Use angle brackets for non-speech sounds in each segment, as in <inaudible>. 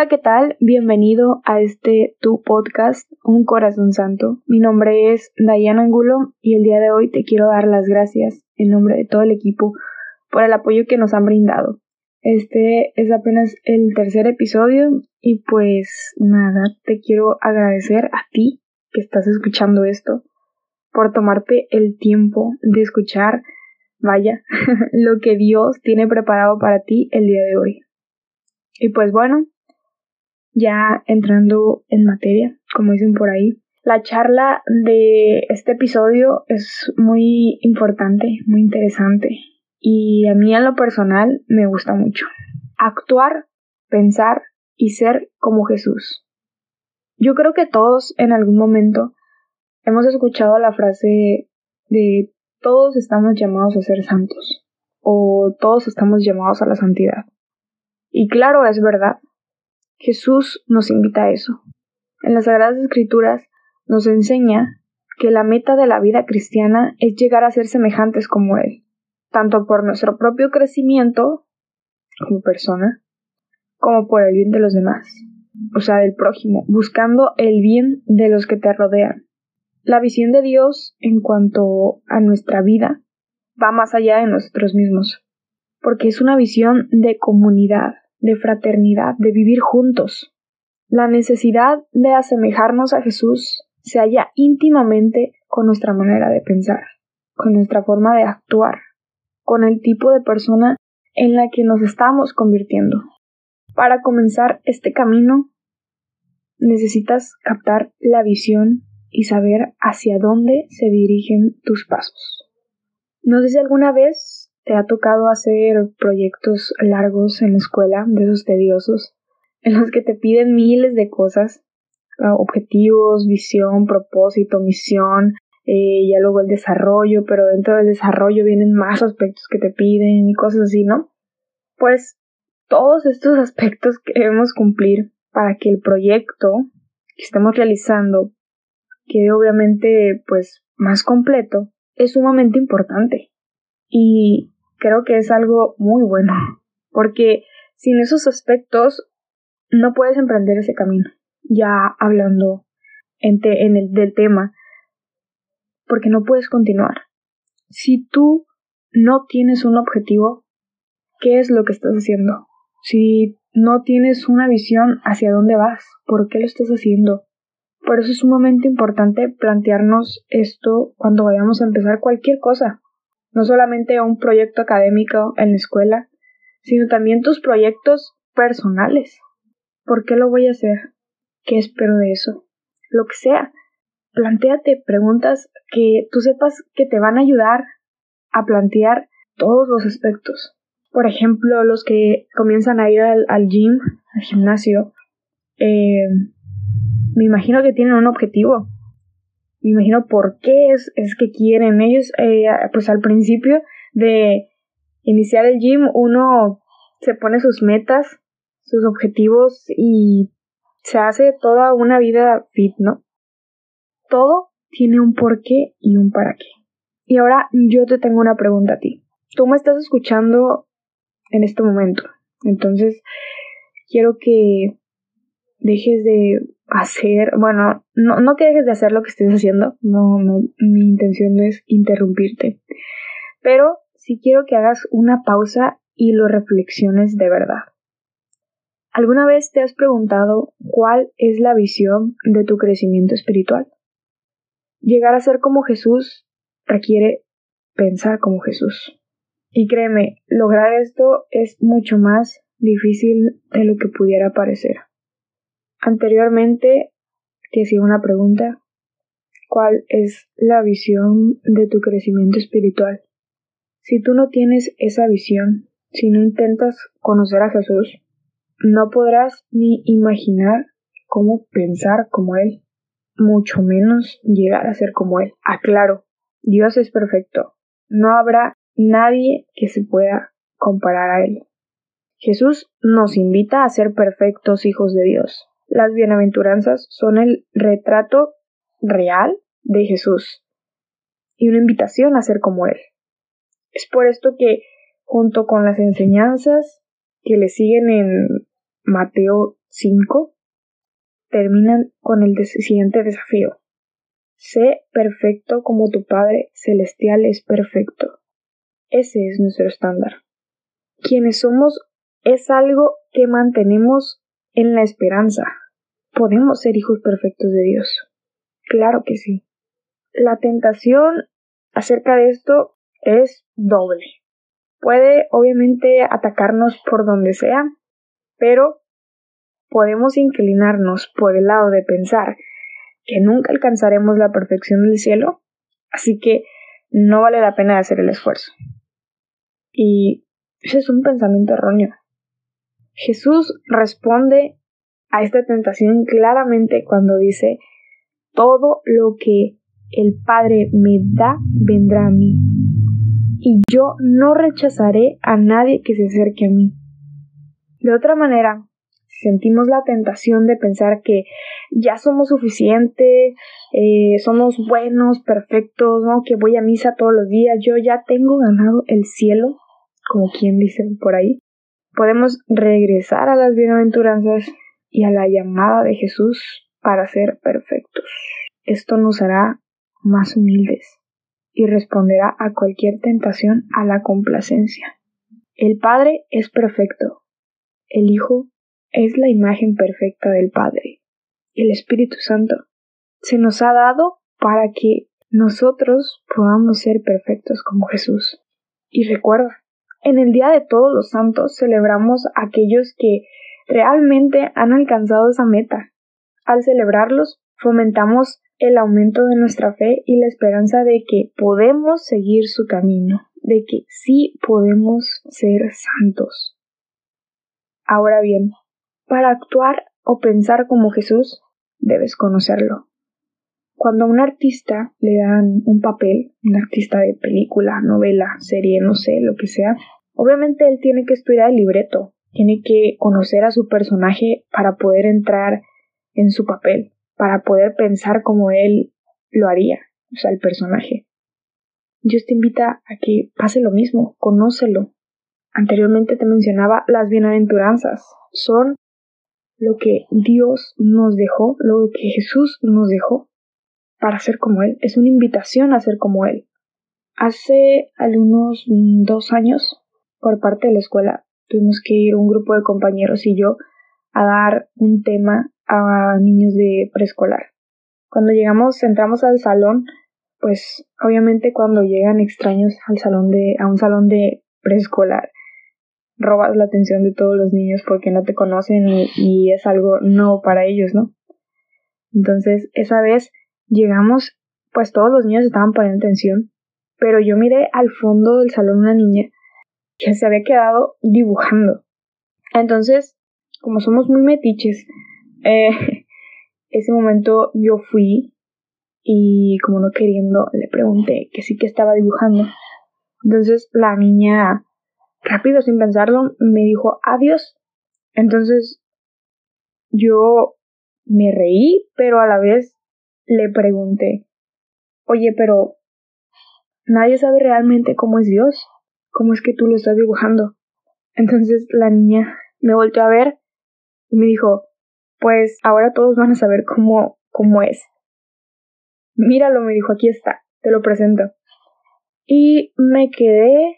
Hola, ¿qué tal? Bienvenido a este tu podcast, Un Corazón Santo. Mi nombre es Dayan Angulo y el día de hoy te quiero dar las gracias en nombre de todo el equipo por el apoyo que nos han brindado. Este es apenas el tercer episodio y pues nada, te quiero agradecer a ti que estás escuchando esto por tomarte el tiempo de escuchar, vaya, <laughs> lo que Dios tiene preparado para ti el día de hoy. Y pues bueno, ya entrando en materia, como dicen por ahí. La charla de este episodio es muy importante, muy interesante y a mí en lo personal me gusta mucho. Actuar, pensar y ser como Jesús. Yo creo que todos en algún momento hemos escuchado la frase de todos estamos llamados a ser santos o todos estamos llamados a la santidad. Y claro, es verdad, Jesús nos invita a eso. En las Sagradas Escrituras nos enseña que la meta de la vida cristiana es llegar a ser semejantes como Él, tanto por nuestro propio crecimiento como persona, como por el bien de los demás, o sea, del prójimo, buscando el bien de los que te rodean. La visión de Dios en cuanto a nuestra vida va más allá de nosotros mismos, porque es una visión de comunidad, de fraternidad, de vivir juntos. La necesidad de asemejarnos a Jesús se halla íntimamente con nuestra manera de pensar, con nuestra forma de actuar, con el tipo de persona en la que nos estamos convirtiendo. Para comenzar este camino, necesitas captar la visión y saber hacia dónde se dirigen tus pasos. No sé si alguna vez ¿Te ha tocado hacer proyectos largos en la escuela, de esos tediosos, <laughs> en los que te piden miles de cosas? Ah, objetivos, visión, propósito, misión, eh, ya luego el desarrollo, pero dentro del desarrollo vienen más aspectos que te piden y cosas así, ¿no? Pues todos estos aspectos que debemos cumplir para que el proyecto que estemos realizando quede obviamente pues más completo es sumamente importante. Y creo que es algo muy bueno, porque sin esos aspectos no puedes emprender ese camino, ya hablando en, el del tema, porque no puedes continuar. Si tú no tienes un objetivo, ¿qué es lo que estás haciendo? Si no tienes una visión hacia dónde vas, ¿por qué lo estás haciendo? Por eso es sumamente importante plantearnos esto cuando vayamos a empezar cualquier cosa no solamente un proyecto académico en la escuela, sino también tus proyectos personales. ¿Por qué lo voy a hacer? ¿Qué espero de eso? Lo que sea. Plantéate preguntas que tú sepas que te van a ayudar a plantear todos los aspectos. Por ejemplo, los que comienzan a ir al, gym, al gimnasio, eh, me imagino que tienen un objetivo me imagino por qué es, es que quieren ellos, eh, pues al principio de iniciar el gym uno se pone sus metas, sus objetivos y se hace toda una vida fit, ¿no? Todo tiene un porqué y un para qué. Y ahora yo te tengo una pregunta a ti. Tú me estás escuchando en este momento. Entonces, quiero que dejes de hacer, bueno, no, no que dejes de hacer lo que estés haciendo, no, no, mi intención no es interrumpirte, pero sí quiero que hagas una pausa y lo reflexiones de verdad. ¿Alguna vez te has preguntado cuál es la visión de tu crecimiento espiritual? Llegar a ser como Jesús requiere pensar como Jesús. Y créeme, lograr esto es mucho más difícil de lo que pudiera parecer. Anteriormente te hacía una pregunta. ¿Cuál es la visión de tu crecimiento espiritual? Si tú no tienes esa visión, si no intentas conocer a Jesús, no podrás ni imaginar cómo pensar como Él, mucho menos llegar a ser como Él. Aclaro, Dios es perfecto. No habrá nadie que se pueda comparar a Él. Jesús nos invita a ser perfectos hijos de Dios. Las bienaventuranzas son el retrato real de Jesús y una invitación a ser como Él. Es por esto que, junto con las enseñanzas que le siguen en Mateo 5 terminan con el siguiente desafío. Sé perfecto como tu Padre Celestial es perfecto. Ese es nuestro estándar. Quienes somos es algo que mantenemos en la esperanza. ¿Podemos ser hijos perfectos de Dios? Claro que sí. La tentación acerca de esto es doble. Puede obviamente atacarnos por donde sea, pero podemos inclinarnos por el lado de pensar que nunca alcanzaremos la perfección del cielo, así que no vale la pena hacer el esfuerzo. Y ese es un pensamiento erróneo. Jesús responde a esta tentación claramente cuando dice, todo lo que el Padre me da vendrá a mí, y yo no rechazaré a nadie que se acerque a mí. De otra manera, sentimos la tentación de pensar que ya somos suficientes, eh, somos buenos, perfectos, ¿no? que voy a misa todos los días, yo ya tengo ganado el cielo, como quien dice por ahí, podemos regresar a las bienaventuranzas y a la llamada de Jesús para ser perfectos. Esto nos hará más humildes y responderá a cualquier tentación a la complacencia. El Padre es perfecto. El Hijo es la imagen perfecta del Padre. El Espíritu Santo se nos ha dado para que nosotros podamos ser perfectos como Jesús. Y recuerda, en el Día de Todos los Santos celebramos a aquellos que realmente han alcanzado esa meta. Al celebrarlos, fomentamos el aumento de nuestra fe y la esperanza de que podemos seguir su camino, de que sí podemos ser santos. Ahora bien, para actuar o pensar como Jesús, debes conocerlo. Cuando a un artista le dan un papel, un artista de película, novela, serie, no sé, lo que sea, obviamente él tiene que estudiar el libreto, tiene que conocer a su personaje para poder entrar en su papel, para poder pensar como él lo haría, o sea, el personaje. Dios te invita a que pase lo mismo, conócelo. Anteriormente te mencionaba las bienaventuranzas, son lo que Dios nos dejó, lo que Jesús nos dejó para ser como Él. Es una invitación a ser como Él. Hace algunos dos años, por parte de la escuela, tuvimos que ir un grupo de compañeros y yo a dar un tema a niños de preescolar. Cuando llegamos, entramos al salón, pues obviamente cuando llegan extraños al salón de, a un salón de preescolar, robas la atención de todos los niños porque no te conocen y, y es algo nuevo para ellos, ¿no? Entonces, esa vez Llegamos, pues todos los niños estaban poniendo atención, pero yo miré al fondo del salón una niña que se había quedado dibujando. Entonces, como somos muy metiches, eh, <laughs> ese momento yo fui y como no queriendo le pregunté que sí que estaba dibujando. Entonces la niña, rápido sin pensarlo, me dijo adiós. Entonces yo me reí, pero a la vez le pregunté, oye, pero nadie sabe realmente cómo es Dios, cómo es que tú lo estás dibujando. Entonces la niña me volteó a ver y me dijo, pues ahora todos van a saber cómo, cómo es. Míralo, me dijo, aquí está, te lo presento. Y me quedé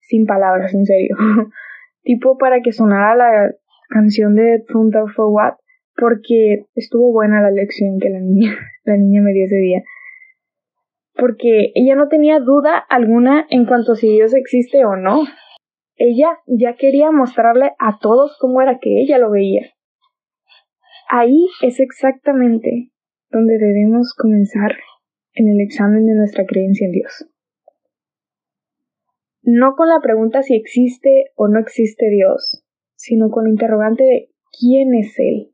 sin palabras, en serio. <laughs> tipo para que sonara la canción de Thunder for What, porque estuvo buena la lección que la niña, <laughs> la niña me dio ese día. Porque ella no tenía duda alguna en cuanto a si Dios existe o no. Ella ya quería mostrarle a todos cómo era que ella lo veía. Ahí es exactamente donde debemos comenzar en el examen de nuestra creencia en Dios. No con la pregunta si existe o no existe Dios, sino con la interrogante de quién es Él.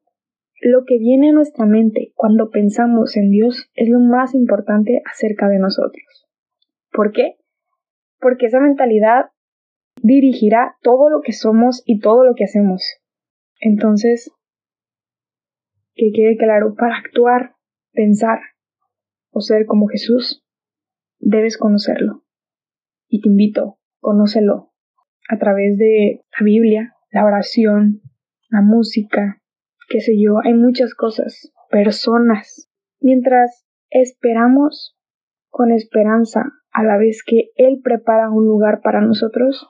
Lo que viene a nuestra mente cuando pensamos en Dios es lo más importante acerca de nosotros. ¿Por qué? Porque esa mentalidad dirigirá todo lo que somos y todo lo que hacemos. Entonces, que quede claro, para actuar, pensar o ser como Jesús, debes conocerlo. Y te invito, conócelo a través de la Biblia, la oración, la música, qué sé yo, hay muchas cosas, personas. Mientras esperamos con esperanza a la vez que Él prepara un lugar para nosotros,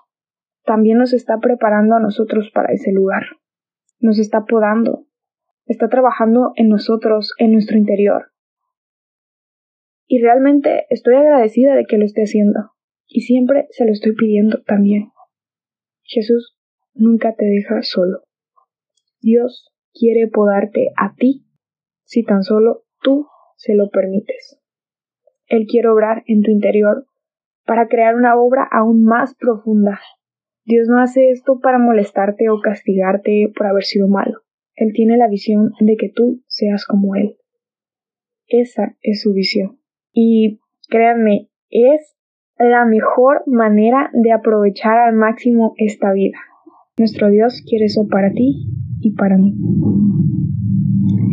también nos está preparando a nosotros para ese lugar. Nos está podando, está trabajando en nosotros, en nuestro interior. Y realmente estoy agradecida de que lo esté haciendo. Y siempre se lo estoy pidiendo también. Jesús nunca te deja solo. Dios quiere podarte a ti si tan solo tú se lo permites. Él quiere obrar en tu interior para crear una obra aún más profunda. Dios no hace esto para molestarte o castigarte por haber sido malo. Él tiene la visión de que tú seas como Él. Esa es su visión. Y créanme, es la mejor manera de aprovechar al máximo esta vida. Nuestro Dios quiere eso para ti y para mí.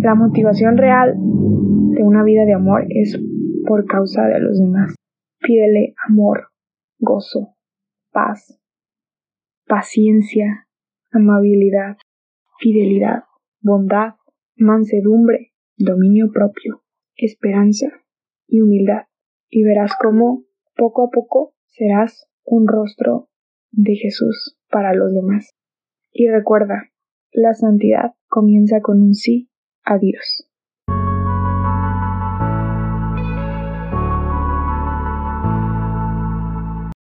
La motivación real de una vida de amor es por causa de los demás. Pídele amor, gozo, paz, paciencia, amabilidad, fidelidad, bondad, mansedumbre, dominio propio, esperanza y humildad. Y verás cómo poco a poco serás un rostro de Jesús para los demás. Y recuerda, la santidad comienza con un sí a Dios.